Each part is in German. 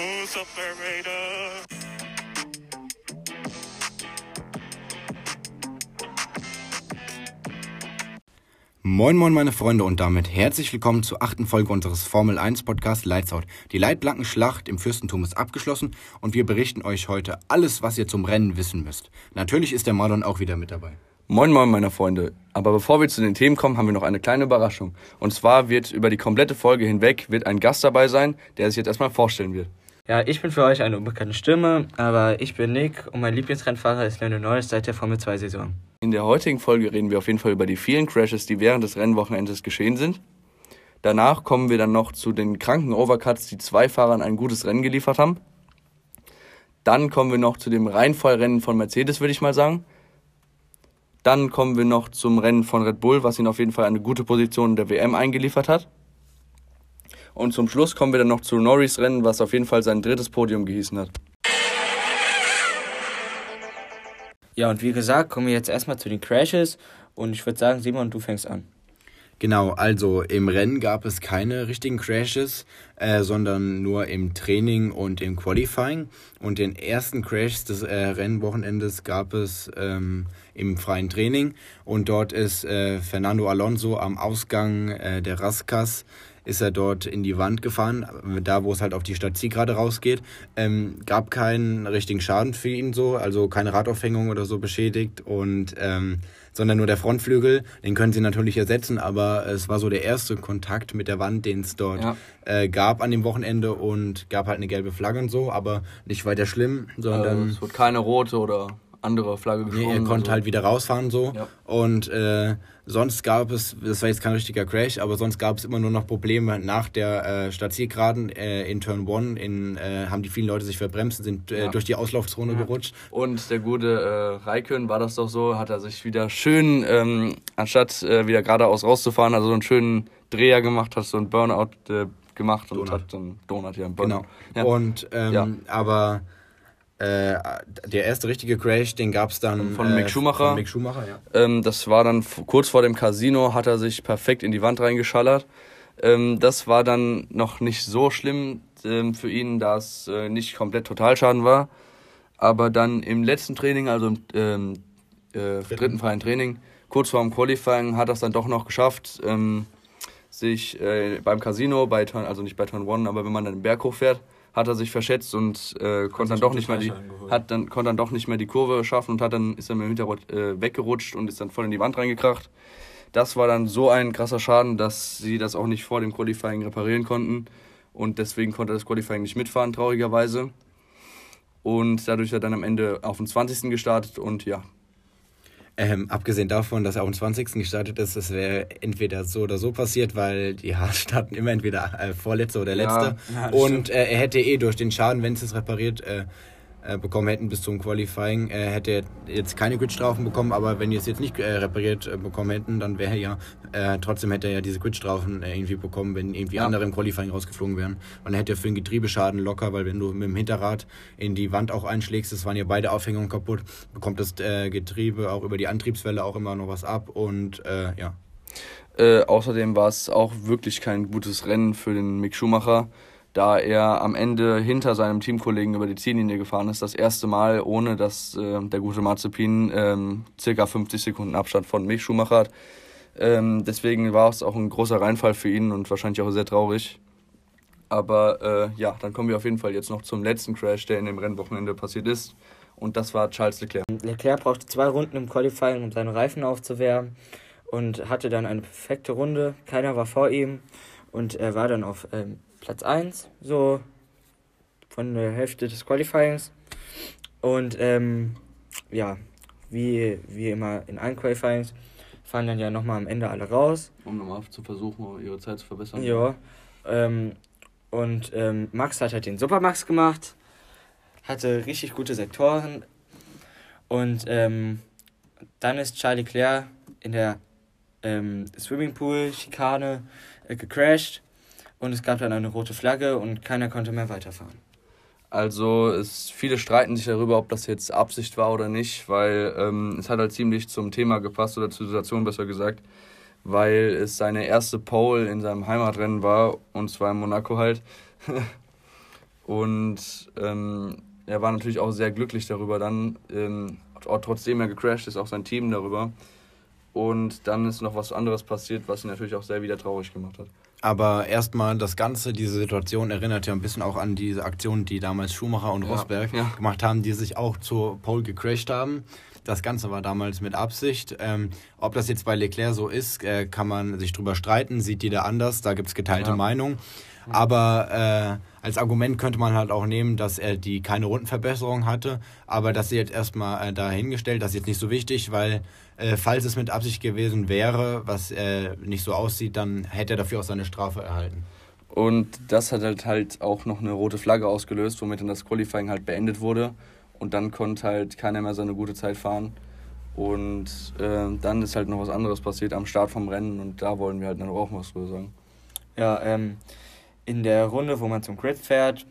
Who's operator? Moin moin meine Freunde und damit herzlich willkommen zur achten Folge unseres Formel 1 Podcast Lights Out. Die Leitplankenschlacht im Fürstentum ist abgeschlossen und wir berichten euch heute alles, was ihr zum Rennen wissen müsst. Natürlich ist der Marlon auch wieder mit dabei. Moin Moin, meine Freunde. Aber bevor wir zu den Themen kommen, haben wir noch eine kleine Überraschung. Und zwar wird über die komplette Folge hinweg wird ein Gast dabei sein, der sich jetzt erstmal vorstellen wird. Ja, ich bin für euch eine unbekannte Stimme, aber ich bin Nick und mein Lieblingsrennfahrer ist Lando Norris seit der Formel 2 Saison. In der heutigen Folge reden wir auf jeden Fall über die vielen Crashes, die während des Rennwochenendes geschehen sind. Danach kommen wir dann noch zu den kranken Overcuts, die zwei Fahrern ein gutes Rennen geliefert haben. Dann kommen wir noch zu dem Reinfallrennen von Mercedes, würde ich mal sagen. Dann kommen wir noch zum Rennen von Red Bull, was ihn auf jeden Fall eine gute Position in der WM eingeliefert hat. Und zum Schluss kommen wir dann noch zu Norris Rennen, was auf jeden Fall sein drittes Podium gehießen hat. Ja, und wie gesagt, kommen wir jetzt erstmal zu den Crashes und ich würde sagen, Simon, du fängst an. Genau, also im Rennen gab es keine richtigen Crashes, äh, sondern nur im Training und im Qualifying. Und den ersten Crash des äh, Rennwochenendes gab es ähm, im freien Training. Und dort ist äh, Fernando Alonso am Ausgang äh, der Raskas ist er dort in die Wand gefahren, da wo es halt auf die Stadt gerade rausgeht. Ähm, gab keinen richtigen Schaden für ihn so, also keine Radaufhängung oder so beschädigt und ähm, sondern nur der Frontflügel. Den können sie natürlich ersetzen, aber es war so der erste Kontakt mit der Wand, den es dort ja. äh, gab an dem Wochenende und gab halt eine gelbe Flagge und so, aber nicht weiter schlimm, sondern. Also es wird keine rote oder andere Flagge geschwungen. Nee, er konnte so. halt wieder rausfahren so. Ja. Und äh, sonst gab es, das war jetzt kein richtiger Crash, aber sonst gab es immer nur noch Probleme nach der äh, Stadtzielgeraden äh, in Turn 1, in, äh, haben die vielen Leute sich verbremst, sind äh, ja. durch die Auslaufzone ja. gerutscht. Und der gute äh, Raikön war das doch so, hat er sich wieder schön, ähm, anstatt äh, wieder geradeaus rauszufahren, also so einen schönen Dreher gemacht, hat so einen Burnout äh, gemacht und Donut. hat dann Donut hier im Burnout. Genau. Ja. Und, ähm, aber äh, der erste richtige Crash, den gab es dann von Mick Schumacher. Von Mick Schumacher ja. Ähm, das war dann kurz vor dem Casino, hat er sich perfekt in die Wand reingeschallert. Ähm, das war dann noch nicht so schlimm ähm, für ihn, da es äh, nicht komplett Totalschaden war. Aber dann im letzten Training, also im ähm, äh, dritten freien Training, kurz vor dem Qualifying, hat er es dann doch noch geschafft, ähm, sich äh, beim Casino, bei Turn, also nicht bei Turn 1, aber wenn man dann den Berg hochfährt, hat er sich verschätzt und äh, konnte dann doch nicht mehr die hat dann konnte dann doch nicht mehr die Kurve schaffen und hat dann ist dann mit dem Hinterrad äh, weggerutscht und ist dann voll in die Wand reingekracht. Das war dann so ein krasser Schaden, dass sie das auch nicht vor dem Qualifying reparieren konnten und deswegen konnte er das Qualifying nicht mitfahren traurigerweise. Und dadurch hat er dann am Ende auf dem 20. gestartet und ja, ähm, abgesehen davon, dass er am 20. gestartet ist, das wäre entweder so oder so passiert, weil die Haas starten immer entweder äh, vorletzte oder letzte. Ja, ja, und äh, er hätte eh durch den Schaden, wenn es repariert, äh, äh, bekommen hätten bis zum Qualifying, äh, hätte er jetzt keine Gridstrafen bekommen, aber wenn die es jetzt nicht äh, repariert äh, bekommen hätten, dann wäre er ja, äh, trotzdem hätte er ja diese Gridstrafen äh, irgendwie bekommen, wenn irgendwie ja. andere im Qualifying rausgeflogen wären. Und dann hätte er für den Getriebeschaden locker, weil wenn du mit dem Hinterrad in die Wand auch einschlägst, das waren ja beide Aufhängungen kaputt, bekommt das Getriebe auch über die Antriebswelle auch immer noch was ab und ja. außerdem war es auch wirklich kein gutes Rennen für den Mick Schumacher da er am Ende hinter seinem Teamkollegen über die Ziellinie gefahren ist. Das erste Mal, ohne dass äh, der gute Mazepin ähm, circa 50 Sekunden Abstand von Mick Schumacher hat. Ähm, deswegen war es auch ein großer Reinfall für ihn und wahrscheinlich auch sehr traurig. Aber äh, ja, dann kommen wir auf jeden Fall jetzt noch zum letzten Crash, der in dem Rennwochenende passiert ist. Und das war Charles Leclerc. Leclerc brauchte zwei Runden im Qualifying, um seine Reifen aufzuwärmen. Und hatte dann eine perfekte Runde. Keiner war vor ihm. Und er war dann auf ähm, Platz 1, so von der Hälfte des Qualifyings. Und ähm, ja, wie, wie immer in allen Qualifyings fahren dann ja nochmal am Ende alle raus. Um nochmal zu versuchen, ihre Zeit zu verbessern. Ja. Ähm, und ähm, Max hat halt den Supermax gemacht, hatte richtig gute Sektoren. Und ähm, dann ist Charlie Claire in der ähm, Swimmingpool-Schikane äh, gecrashed und es gab dann eine rote Flagge und keiner konnte mehr weiterfahren. Also es, viele streiten sich darüber, ob das jetzt Absicht war oder nicht, weil ähm, es hat halt ziemlich zum Thema gepasst oder zur Situation besser gesagt, weil es seine erste Pole in seinem Heimatrennen war und zwar in Monaco halt. Und ähm, er war natürlich auch sehr glücklich darüber dann. Ähm, trotzdem er gecrashed ist, auch sein Team darüber. Und dann ist noch was anderes passiert, was ihn natürlich auch sehr wieder traurig gemacht hat. Aber erstmal das Ganze, diese Situation erinnert ja ein bisschen auch an diese Aktion, die damals Schumacher und Rosberg ja, gemacht haben, die sich auch zur Pole gecrashed haben. Das Ganze war damals mit Absicht. Ähm, ob das jetzt bei Leclerc so ist, äh, kann man sich drüber streiten, sieht jeder anders, da gibt es geteilte ja. Meinungen. Aber äh, als Argument könnte man halt auch nehmen, dass er die keine Rundenverbesserung hatte, aber das ist jetzt erstmal äh, dahingestellt, das ist jetzt nicht so wichtig, weil äh, falls es mit Absicht gewesen wäre, was äh, nicht so aussieht, dann hätte er dafür auch seine Strafe erhalten. Und das hat halt, halt auch noch eine rote Flagge ausgelöst, womit dann das Qualifying halt beendet wurde. Und dann konnte halt keiner mehr seine gute Zeit fahren. Und äh, dann ist halt noch was anderes passiert am Start vom Rennen und da wollen wir halt dann auch was drüber sagen. Ja, ähm, in der Runde, wo man zum Grid fährt,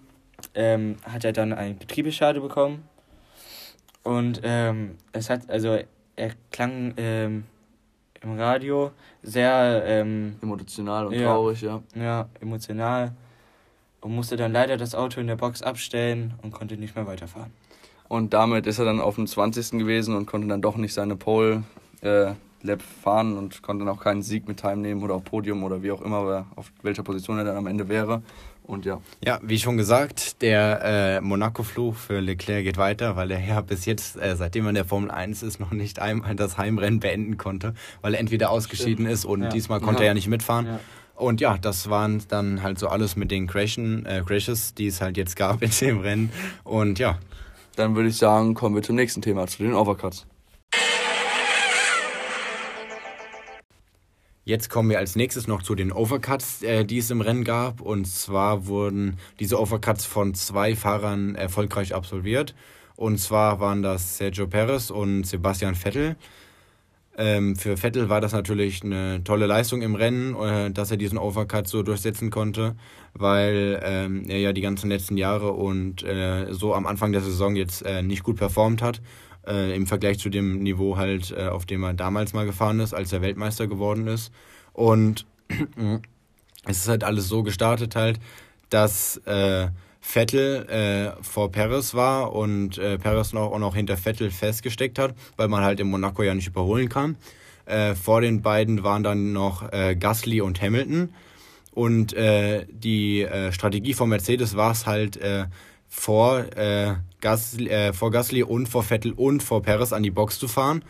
ähm, hat er dann einen Betriebsschade bekommen. Und ähm, es hat, also er klang ähm, im Radio sehr ähm, emotional und ja, traurig, ja. Ja, emotional. Und musste dann leider das Auto in der Box abstellen und konnte nicht mehr weiterfahren. Und damit ist er dann auf dem 20. gewesen und konnte dann doch nicht seine Pole äh, Lap fahren und konnte dann auch keinen Sieg mit teilnehmen oder auf Podium oder wie auch immer, auf welcher Position er dann am Ende wäre. Und ja. Ja, wie schon gesagt, der äh, Monaco-Fluch für Leclerc geht weiter, weil er ja bis jetzt, äh, seitdem er in der Formel 1 ist, noch nicht einmal das Heimrennen beenden konnte, weil er entweder ausgeschieden Stimmt. ist und ja. diesmal konnte ja. er ja nicht mitfahren. Ja. Und ja, das waren dann halt so alles mit den Crashen, äh, Crashes, die es halt jetzt gab in dem Rennen. Und ja, dann würde ich sagen, kommen wir zum nächsten Thema, zu den Overcuts. Jetzt kommen wir als nächstes noch zu den Overcuts, äh, die es im Rennen gab. Und zwar wurden diese Overcuts von zwei Fahrern erfolgreich absolviert. Und zwar waren das Sergio Perez und Sebastian Vettel. Ähm, für Vettel war das natürlich eine tolle Leistung im Rennen, äh, dass er diesen Overcut so durchsetzen konnte, weil ähm, er ja die ganzen letzten Jahre und äh, so am Anfang der Saison jetzt äh, nicht gut performt hat. Äh, Im Vergleich zu dem Niveau halt, äh, auf dem er damals mal gefahren ist, als er Weltmeister geworden ist. Und es ist halt alles so gestartet halt, dass äh, Vettel äh, vor Perez war und äh, Perez noch, auch noch hinter Vettel festgesteckt hat, weil man halt in Monaco ja nicht überholen kann. Äh, vor den beiden waren dann noch Gasly und Hamilton. Und die Strategie von Mercedes war es halt, vor, Gasly, äh, vor Gasly und vor Vettel und vor Perez an die Box zu fahren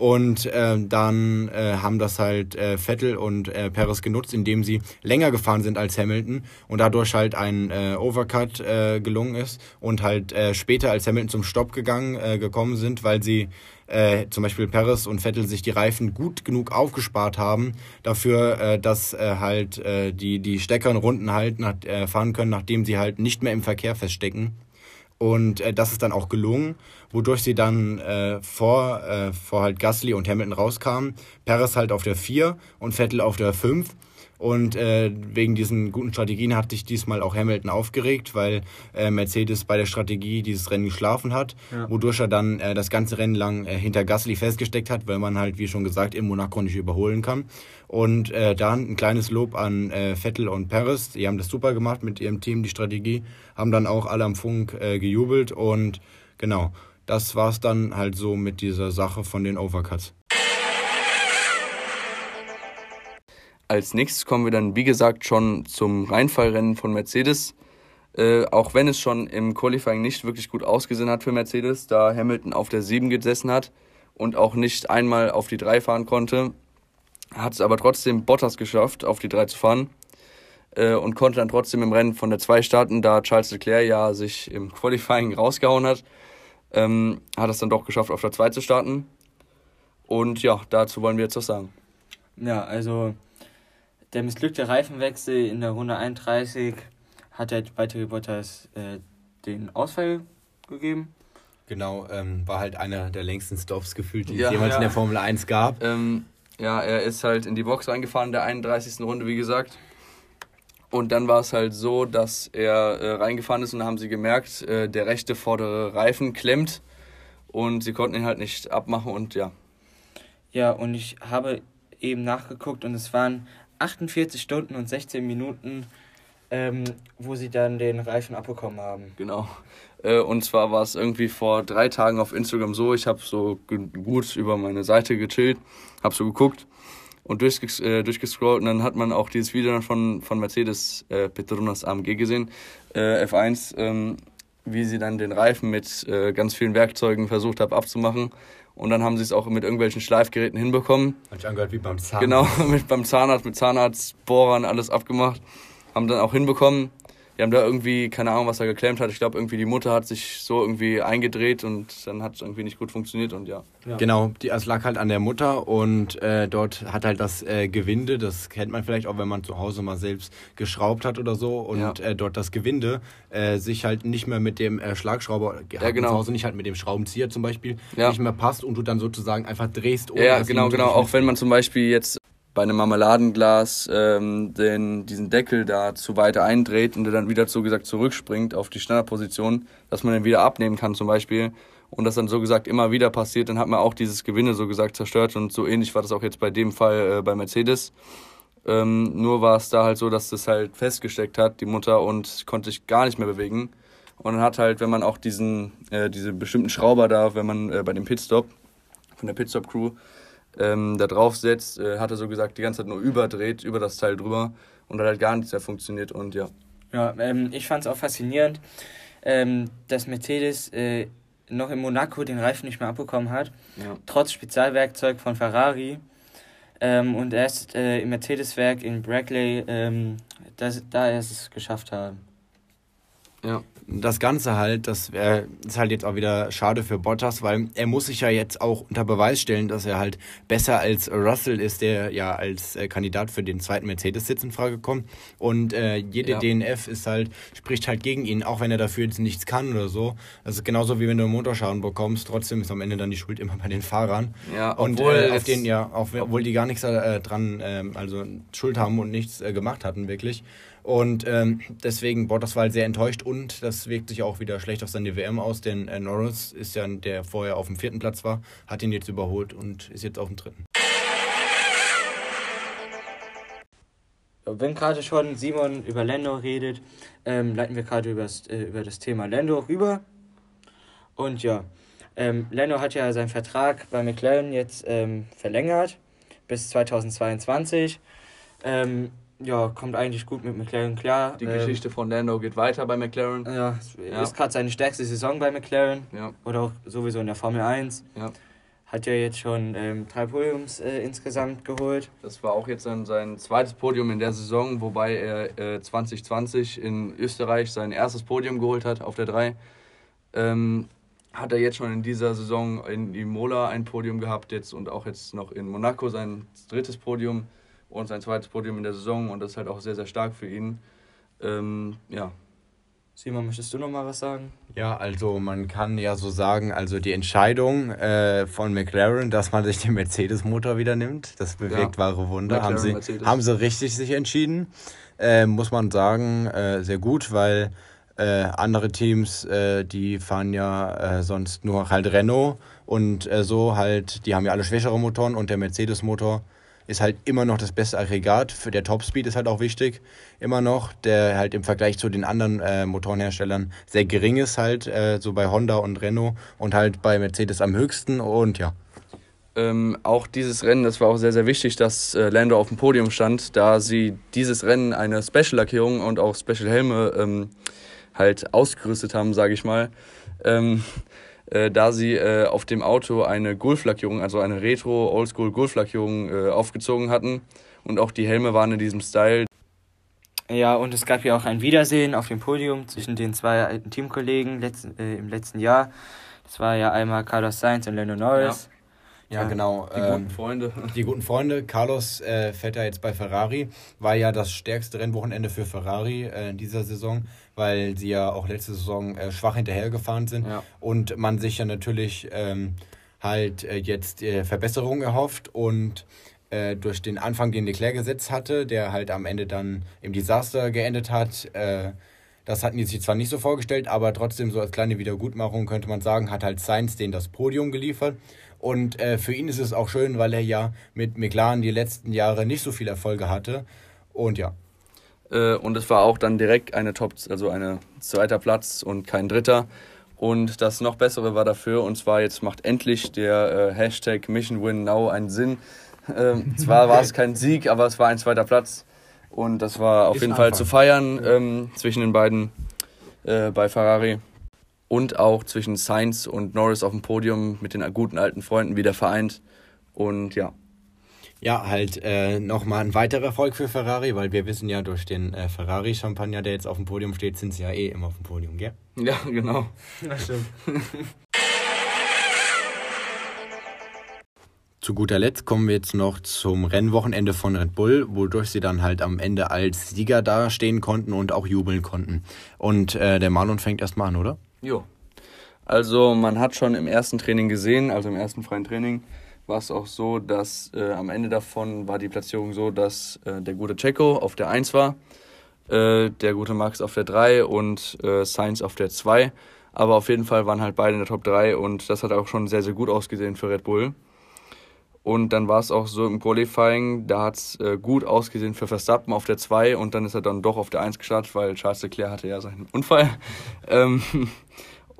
und äh, dann äh, haben das halt äh, Vettel und äh, Perez genutzt, indem sie länger gefahren sind als Hamilton und dadurch halt ein äh, Overcut äh, gelungen ist und halt äh, später als Hamilton zum Stopp gegangen äh, gekommen sind, weil sie äh, zum Beispiel Perez und Vettel sich die Reifen gut genug aufgespart haben dafür, äh, dass äh, halt äh, die die stärkeren Runden halt nach, äh, fahren können, nachdem sie halt nicht mehr im Verkehr feststecken. Und äh, das ist dann auch gelungen, wodurch sie dann äh, vor, äh, vor halt Gasly und Hamilton rauskamen. Perez halt auf der 4 und Vettel auf der 5. Und äh, wegen diesen guten Strategien hat sich diesmal auch Hamilton aufgeregt, weil äh, Mercedes bei der Strategie dieses Rennen geschlafen hat, ja. wodurch er dann äh, das ganze Rennen lang äh, hinter Gasly festgesteckt hat, weil man halt, wie schon gesagt, im Monaco nicht überholen kann. Und äh, dann ein kleines Lob an äh, Vettel und Perez. Die haben das super gemacht mit ihrem Team, die Strategie, haben dann auch alle am Funk äh, gejubelt und genau, das war's dann halt so mit dieser Sache von den Overcuts. Als nächstes kommen wir dann, wie gesagt, schon zum Reinfallrennen von Mercedes. Äh, auch wenn es schon im Qualifying nicht wirklich gut ausgesehen hat für Mercedes, da Hamilton auf der 7 gesessen hat und auch nicht einmal auf die 3 fahren konnte, hat es aber trotzdem Bottas geschafft, auf die 3 zu fahren äh, und konnte dann trotzdem im Rennen von der 2 starten, da Charles Leclerc ja sich im Qualifying rausgehauen hat. Ähm, hat es dann doch geschafft, auf der 2 zu starten. Und ja, dazu wollen wir jetzt was sagen. Ja, also der missglückte Reifenwechsel in der Runde 31 hat der weitere Bottas äh, den Ausfall gegeben. Genau, ähm, war halt einer der längsten Stops gefühlt, die ja, es jemals ja. in der Formel 1 gab. Ähm, ja, er ist halt in die Box reingefahren in der 31. Runde, wie gesagt. Und dann war es halt so, dass er äh, reingefahren ist und dann haben sie gemerkt, äh, der rechte vordere Reifen klemmt und sie konnten ihn halt nicht abmachen und ja. Ja, und ich habe eben nachgeguckt und es waren 48 Stunden und 16 Minuten ähm, wo sie dann den Reifen abbekommen haben. Genau. Äh, und zwar war es irgendwie vor drei Tagen auf Instagram so, ich habe so gut über meine Seite gechillt, habe so geguckt und durchges äh, durchgescrollt und dann hat man auch dieses Video von, von Mercedes äh, Petronas AMG gesehen, äh, F1, ähm, wie sie dann den Reifen mit äh, ganz vielen Werkzeugen versucht haben abzumachen. Und dann haben sie es auch mit irgendwelchen Schleifgeräten hinbekommen. Hat angehört wie beim Zahnarzt. Genau, mit, beim Zahnarzt, mit Zahnarztbohrern alles abgemacht. Haben dann auch hinbekommen die haben da irgendwie, keine Ahnung, was er geklemmt hat. Ich glaube, irgendwie die Mutter hat sich so irgendwie eingedreht und dann hat es irgendwie nicht gut funktioniert und ja. ja. Genau, die, es lag halt an der Mutter und äh, dort hat halt das äh, Gewinde, das kennt man vielleicht auch, wenn man zu Hause mal selbst geschraubt hat oder so und ja. äh, dort das Gewinde äh, sich halt nicht mehr mit dem äh, Schlagschrauber, ja, genau. zu Hause nicht halt mit dem Schraubenzieher zum Beispiel, ja. nicht mehr passt und du dann sozusagen einfach drehst. Ohne ja, genau, genau. Auch wenn man zum Beispiel jetzt bei einem Marmeladenglas ähm, den, diesen Deckel da zu weit eindreht und der dann wieder so gesagt zurückspringt auf die Standardposition, dass man den wieder abnehmen kann zum Beispiel und das dann so gesagt immer wieder passiert, dann hat man auch dieses Gewinne so gesagt zerstört und so ähnlich war das auch jetzt bei dem Fall äh, bei Mercedes. Ähm, nur war es da halt so, dass das halt festgesteckt hat, die Mutter, und konnte sich gar nicht mehr bewegen. Und dann hat halt, wenn man auch diesen, äh, diese bestimmten Schrauber da, wenn man äh, bei dem Pitstop von der Pitstop-Crew ähm, da drauf setzt, äh, hat er so gesagt, die ganze Zeit nur überdreht, über das Teil drüber und hat halt gar nichts mehr funktioniert und ja. Ja, ähm, ich fand es auch faszinierend, ähm, dass Mercedes äh, noch in Monaco den Reifen nicht mehr abbekommen hat, ja. trotz Spezialwerkzeug von Ferrari. Ähm, und erst äh, im Mercedes-Werk in Brackley, ähm, das, da erst es geschafft haben. Ja das Ganze halt, das wär, ist halt jetzt auch wieder schade für Bottas, weil er muss sich ja jetzt auch unter Beweis stellen, dass er halt besser als Russell ist, der ja als äh, Kandidat für den zweiten Mercedes-Sitz in Frage kommt. Und äh, jede ja. DNF ist halt, spricht halt gegen ihn, auch wenn er dafür jetzt nichts kann oder so. Das ist genauso wie wenn du einen Motorschaden bekommst, trotzdem ist am Ende dann die Schuld immer bei den Fahrern. Ja, und äh, auf den ja, auch, obwohl die gar nichts äh, dran, ähm, also Schuld haben und nichts äh, gemacht hatten, wirklich. Und ähm, deswegen Bottas war halt sehr enttäuscht und das wirkt sich auch wieder schlecht auf seine WM aus, denn äh, Norris ist ja, der vorher auf dem vierten Platz war, hat ihn jetzt überholt und ist jetzt auf dem dritten. Wenn gerade schon Simon über Lando redet, ähm, leiten wir gerade über, äh, über das Thema Lando rüber. Und ja, ähm, Lando hat ja seinen Vertrag bei McLaren jetzt ähm, verlängert bis 2022. Ähm, ja, kommt eigentlich gut mit McLaren klar. Die ähm, Geschichte von Lando geht weiter bei McLaren. Ja, ja. ist gerade seine stärkste Saison bei McLaren. Ja. Oder auch sowieso in der Formel 1. Ja. Hat ja jetzt schon ähm, drei Podiums äh, insgesamt geholt. Das war auch jetzt dann sein zweites Podium in der Saison, wobei er äh, 2020 in Österreich sein erstes Podium geholt hat auf der 3. Ähm, hat er jetzt schon in dieser Saison in Imola ein Podium gehabt jetzt und auch jetzt noch in Monaco sein drittes Podium und sein zweites Podium in der Saison und das ist halt auch sehr, sehr stark für ihn. Ähm, ja. Simon, möchtest du noch mal was sagen? Ja, also man kann ja so sagen, also die Entscheidung äh, von McLaren, dass man sich den Mercedes-Motor wieder nimmt, das bewirkt ja. wahre Wunder. haben sie, haben sie richtig sich entschieden, äh, muss man sagen, äh, sehr gut, weil äh, andere Teams, äh, die fahren ja äh, sonst nur halt Renault und so halt, die haben ja alle schwächere Motoren und der Mercedes-Motor ist halt immer noch das beste Aggregat. Für der Topspeed ist halt auch wichtig, immer noch, der halt im Vergleich zu den anderen äh, Motorenherstellern sehr gering ist, halt äh, so bei Honda und Renault und halt bei Mercedes am höchsten und ja. Ähm, auch dieses Rennen, das war auch sehr, sehr wichtig, dass äh, Lando auf dem Podium stand, da sie dieses Rennen eine Special-Lackierung und auch Special-Helme ähm, halt ausgerüstet haben, sage ich mal. Ähm, äh, da sie äh, auf dem Auto eine Gulflackierung, also eine Retro Oldschool Gulflackierung äh, aufgezogen hatten und auch die Helme waren in diesem Style. Ja, und es gab ja auch ein Wiedersehen auf dem Podium zwischen den zwei alten Teamkollegen letzten, äh, im letzten Jahr. Das war ja einmal Carlos Sainz und Lando Norris. Ja. Ja, genau. Die ähm, guten Freunde. Die guten Freunde. Carlos äh, fährt ja jetzt bei Ferrari. War ja das stärkste Rennwochenende für Ferrari äh, in dieser Saison, weil sie ja auch letzte Saison äh, schwach hinterhergefahren sind. Ja. Und man sich ja natürlich ähm, halt äh, jetzt äh, Verbesserungen erhofft und äh, durch den Anfang, den Leclerc gesetzt hatte, der halt am Ende dann im Desaster geendet hat, äh, das hatten die sich zwar nicht so vorgestellt, aber trotzdem so als kleine Wiedergutmachung könnte man sagen, hat halt Sainz den das Podium geliefert. Und äh, für ihn ist es auch schön, weil er ja mit McLaren die letzten Jahre nicht so viel Erfolge hatte. Und ja. Äh, und es war auch dann direkt eine Top, also ein zweiter Platz und kein dritter. Und das noch bessere war dafür, und zwar jetzt macht endlich der äh, Hashtag Mission Win Now einen Sinn. Ähm, zwar war es kein Sieg, aber es war ein zweiter Platz. Und das war auf Ist jeden ein Fall Anfang. zu feiern ähm, zwischen den beiden äh, bei Ferrari. Und auch zwischen Sainz und Norris auf dem Podium mit den guten alten Freunden wieder vereint. Und ja, Ja, halt äh, nochmal ein weiterer Erfolg für Ferrari, weil wir wissen ja, durch den äh, Ferrari-Champagner, der jetzt auf dem Podium steht, sind sie ja eh immer auf dem Podium, gell? ja, genau. Das stimmt. Zu guter Letzt kommen wir jetzt noch zum Rennwochenende von Red Bull, wodurch sie dann halt am Ende als Sieger dastehen konnten und auch jubeln konnten. Und äh, der Marlon fängt erstmal an, oder? Jo. Also man hat schon im ersten Training gesehen, also im ersten freien Training, war es auch so, dass äh, am Ende davon war die Platzierung so, dass äh, der gute Checo auf der 1 war, äh, der gute Max auf der 3 und äh, Sainz auf der 2. Aber auf jeden Fall waren halt beide in der Top 3 und das hat auch schon sehr, sehr gut ausgesehen für Red Bull. Und dann war es auch so im Qualifying, da hat es äh, gut ausgesehen für Verstappen auf der 2 und dann ist er dann doch auf der 1 gestartet, weil Charles Leclerc hatte ja seinen Unfall. ähm,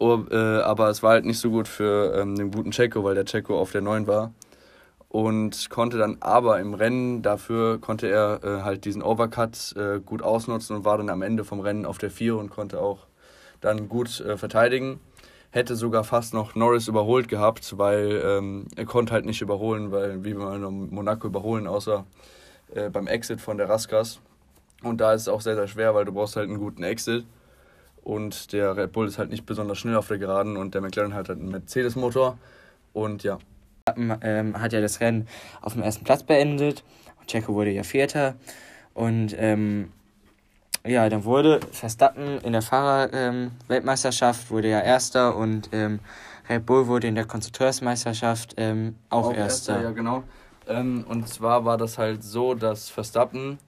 oh, äh, aber es war halt nicht so gut für ähm, den guten Checo, weil der Checo auf der 9 war. Und konnte dann aber im Rennen, dafür konnte er äh, halt diesen Overcut äh, gut ausnutzen und war dann am Ende vom Rennen auf der 4 und konnte auch dann gut äh, verteidigen hätte sogar fast noch Norris überholt gehabt, weil ähm, er konnte halt nicht überholen, weil wie man Monaco überholen, außer äh, beim Exit von der Raskas. Und da ist es auch sehr, sehr schwer, weil du brauchst halt einen guten Exit. Und der Red Bull ist halt nicht besonders schnell auf der Geraden und der McLaren hat halt einen Mercedes-Motor. Und ja, ähm, hat ja das Rennen auf dem ersten Platz beendet. Und Checo wurde ja Vierter. Und ähm, ja, dann wurde Verstappen in der Fahrer-Weltmeisterschaft wurde ja Erster und ähm, Red Bull wurde in der Konstrukteursmeisterschaft ähm, auch, Erster. Ja, genau. Ähm, und zwar war das halt so, dass Verstappen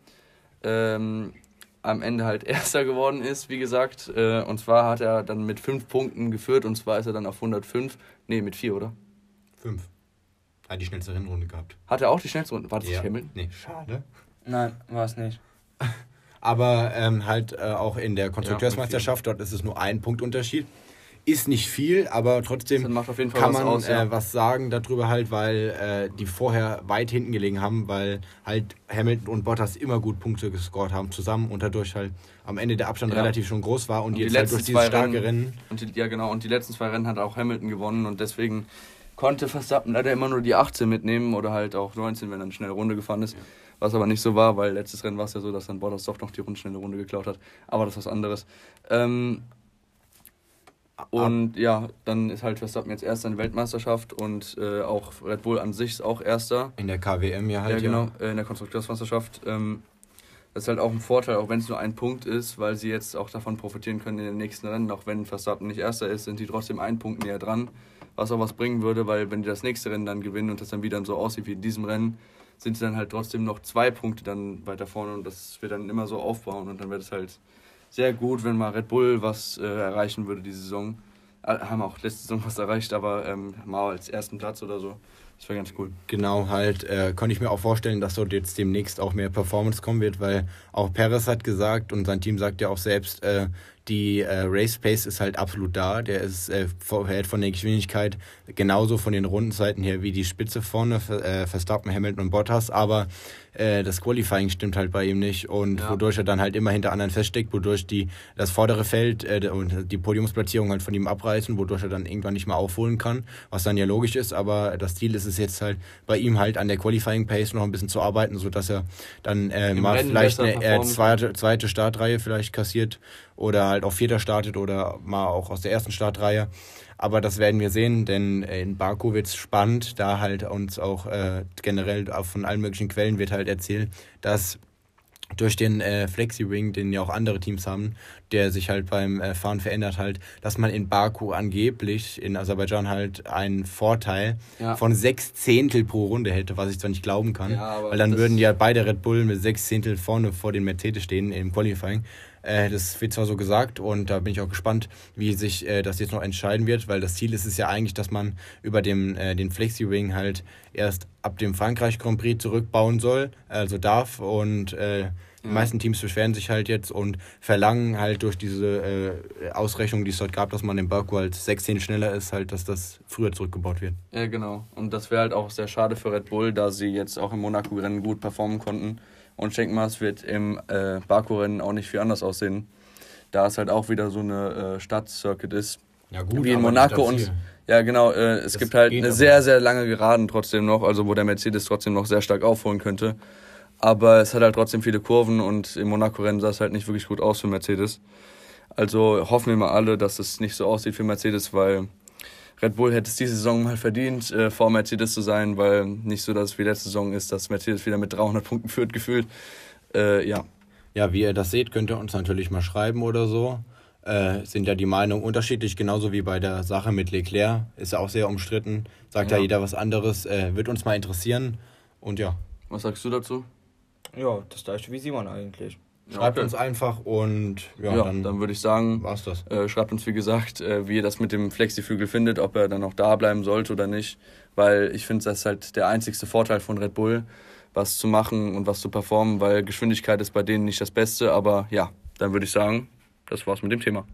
ähm, am Ende halt Erster geworden ist, wie gesagt. Äh, und zwar hat er dann mit fünf Punkten geführt und zwar ist er dann auf 105. Nee, mit vier, oder? Fünf. Hat die schnellste Rennrunde gehabt. Hat er auch die schnellste Runde? War das nicht Hamilton? Nee, schade. Nein, war es nicht. Aber ähm, halt äh, auch in der Konstrukteursmeisterschaft, dort ist es nur ein Punktunterschied. Ist nicht viel, aber trotzdem kann man aus, ja. äh, was sagen darüber halt, weil äh, die vorher weit hinten gelegen haben, weil halt Hamilton und Bottas immer gut Punkte gescored haben zusammen und dadurch halt am Ende der Abstand Ja. relativ schon groß war und, Und die jetzt halt letzten durch dieses zwei starke Rennen- Rennen die, ja, genau. Und die letzten zwei Rennen hat auch Hamilton gewonnen und deswegen konnte Verstappen leider immer nur die 18 mitnehmen oder halt auch 19, wenn er eine schnelle Runde gefahren ist. Was aber nicht so war, weil letztes Rennen war es ja so, dass dann Bottas doch noch die schnelle Runde geklaut hat. Aber das ist was anderes. Ähm, und ja, dann ist halt Verstappen jetzt Erster in der Weltmeisterschaft und äh, auch Red Bull an sich ist auch Erster. in der KWM ja halt. ja, genau, äh, in der Konstrukteursmeisterschaft. Ähm, das ist halt auch ein Vorteil, auch wenn es nur ein Punkt ist, weil sie jetzt auch davon profitieren können in den nächsten Rennen. Auch wenn Verstappen nicht Erster ist, sind die trotzdem einen Punkt näher dran, was auch was bringen würde, weil wenn die das nächste Rennen dann gewinnen und das dann wieder so aussieht wie in diesem Rennen, sind sie dann halt trotzdem noch zwei Punkte dann weiter vorne und das wird dann immer so aufbauen und dann wird es halt sehr gut, wenn mal Red Bull was äh, erreichen würde diese Saison. Äh, haben auch letzte Saison was erreicht, aber ähm, mal als ersten Platz oder so. Das wäre ganz cool. Genau, halt, äh, konnte ich mir auch vorstellen, dass dort jetzt demnächst auch mehr Performance kommen wird, weil auch Perez hat gesagt und sein Team sagt ja auch selbst, äh, die äh, Race Pace ist halt absolut da. Der ist äh, vorher von der Geschwindigkeit genauso von den Rundenzeiten her wie die Spitze vorne, äh, Verstappen, Hamilton und Bottas, aber äh, das Qualifying stimmt halt bei ihm nicht und Ja. wodurch er dann halt immer hinter anderen feststeckt, wodurch die das vordere Feld äh, und die Podiumsplatzierung halt von ihm abreißen, wodurch er dann irgendwann nicht mehr aufholen kann, was dann ja logisch ist, aber das Ziel ist es jetzt halt bei ihm halt an der Qualifying Pace noch ein bisschen zu arbeiten, sodass er dann äh, Im mal Rennen vielleicht eine äh, zweite, zweite Startreihe vielleicht kassiert oder halt auf Vierter startet oder mal auch aus der ersten Startreihe. Aber das werden wir sehen, denn in Baku wird es spannend, da halt uns auch äh, generell auch von allen möglichen Quellen wird halt erzählt, dass durch den äh, Flexi-Wing, den ja auch andere Teams haben, der sich halt beim Fahren verändert halt, dass man in Baku angeblich in Aserbaidschan halt einen Vorteil Ja. von sechs Zehntel pro Runde hätte, was ich zwar nicht glauben kann, Ja, weil dann würden ja beide Red Bull mit sechs Zehntel vorne vor den Mercedes stehen im Qualifying. Äh, das wird zwar so gesagt und da bin ich auch gespannt, wie sich äh, das jetzt noch entscheiden wird, weil das Ziel ist es ja eigentlich, dass man über dem, äh, den Flexi-Wing halt erst ab dem Frankreich Grand Prix zurückbauen soll, also darf und äh, Die meisten Teams beschweren sich halt jetzt und verlangen halt durch diese äh, Ausrechnung, die es dort gab, dass man im Baku halt 16 schneller ist, halt, dass das früher zurückgebaut wird. Ja, genau. Und das wäre halt auch sehr schade für Red Bull, da sie jetzt auch im Monaco-Rennen gut performen konnten. Und ich denke mal, es wird im äh, Baku-Rennen auch nicht viel anders aussehen. Da es halt auch wieder so eine äh, Stadt-Circuit ist. Ja, wie in Monaco und. Ja, genau. Äh, es Das gibt halt eine sehr, sehr lange Geraden trotzdem noch, also wo der Mercedes trotzdem noch sehr stark aufholen könnte. Aber es hat halt trotzdem viele Kurven und im Monaco-Rennen sah es halt nicht wirklich gut aus für Mercedes. Also hoffen wir mal alle, dass es nicht so aussieht für Mercedes, weil Red Bull hätte es diese Saison mal verdient, äh, vor Mercedes zu sein, weil nicht so, dass es wie letzte Saison ist, dass Mercedes wieder mit 300 Punkten führt, gefühlt. Äh, ja, Ja, wie ihr das seht, könnt ihr uns natürlich mal schreiben oder so. Äh, sind ja die Meinungen unterschiedlich, genauso wie bei der Sache mit Leclerc. Ist ja auch sehr umstritten. Sagt ja, Ja. jeder was anderes. Äh, wird uns mal interessieren. Und ja, was sagst du dazu? Ja, das gleiche wie Simon eigentlich. schreibt okay. uns einfach und ja, Ja, dann, dann, würde ich sagen, war's das. Äh, schreibt uns, wie gesagt, äh, wie ihr das mit dem Flexiflügel findet, ob er dann noch da bleiben sollte oder nicht. Weil ich finde, das ist halt der einzigste Vorteil von Red Bull, was zu machen und was zu performen, weil Geschwindigkeit ist bei denen nicht das Beste. Aber ja, dann würde ich sagen, das war's mit dem Thema.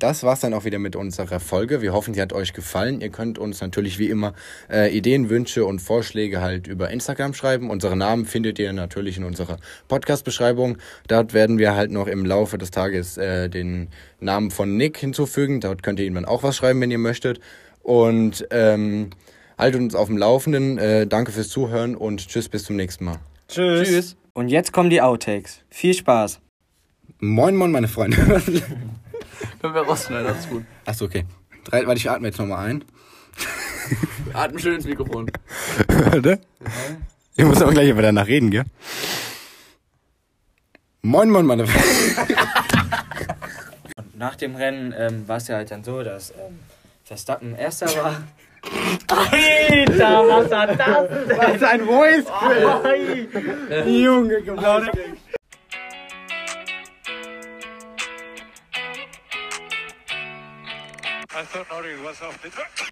Das war's dann auch wieder mit unserer Folge. Wir hoffen, sie hat euch gefallen. Ihr könnt uns natürlich wie immer äh, Ideen, Wünsche und Vorschläge halt über Instagram schreiben. Unsere Namen findet ihr natürlich in unserer Podcast-Beschreibung. Dort werden wir halt noch im Laufe des Tages äh, den Namen von Nick hinzufügen. Dort könnt ihr ihm dann auch was schreiben, wenn ihr möchtet. Und ähm, haltet uns auf dem Laufenden. Äh, danke fürs Zuhören und tschüss, bis zum nächsten Mal. Tschüss. Tschüss. Und jetzt kommen die Outtakes. Viel Spaß. Moin, moin, meine Freunde. Können wir rausschneiden, das ist gut. Achso, okay. Drei, warte, ich atme jetzt nochmal ein. Atmen schön ins Mikrofon. Warte. Ich muss aber gleich aber danach reden, gell? Moin, moin, meine Und nach dem Rennen ähm, war es ja halt dann so, dass ähm, Verstappen Erster war. Alter, was war das? Was ist ein Voice? Junge, genau. myself.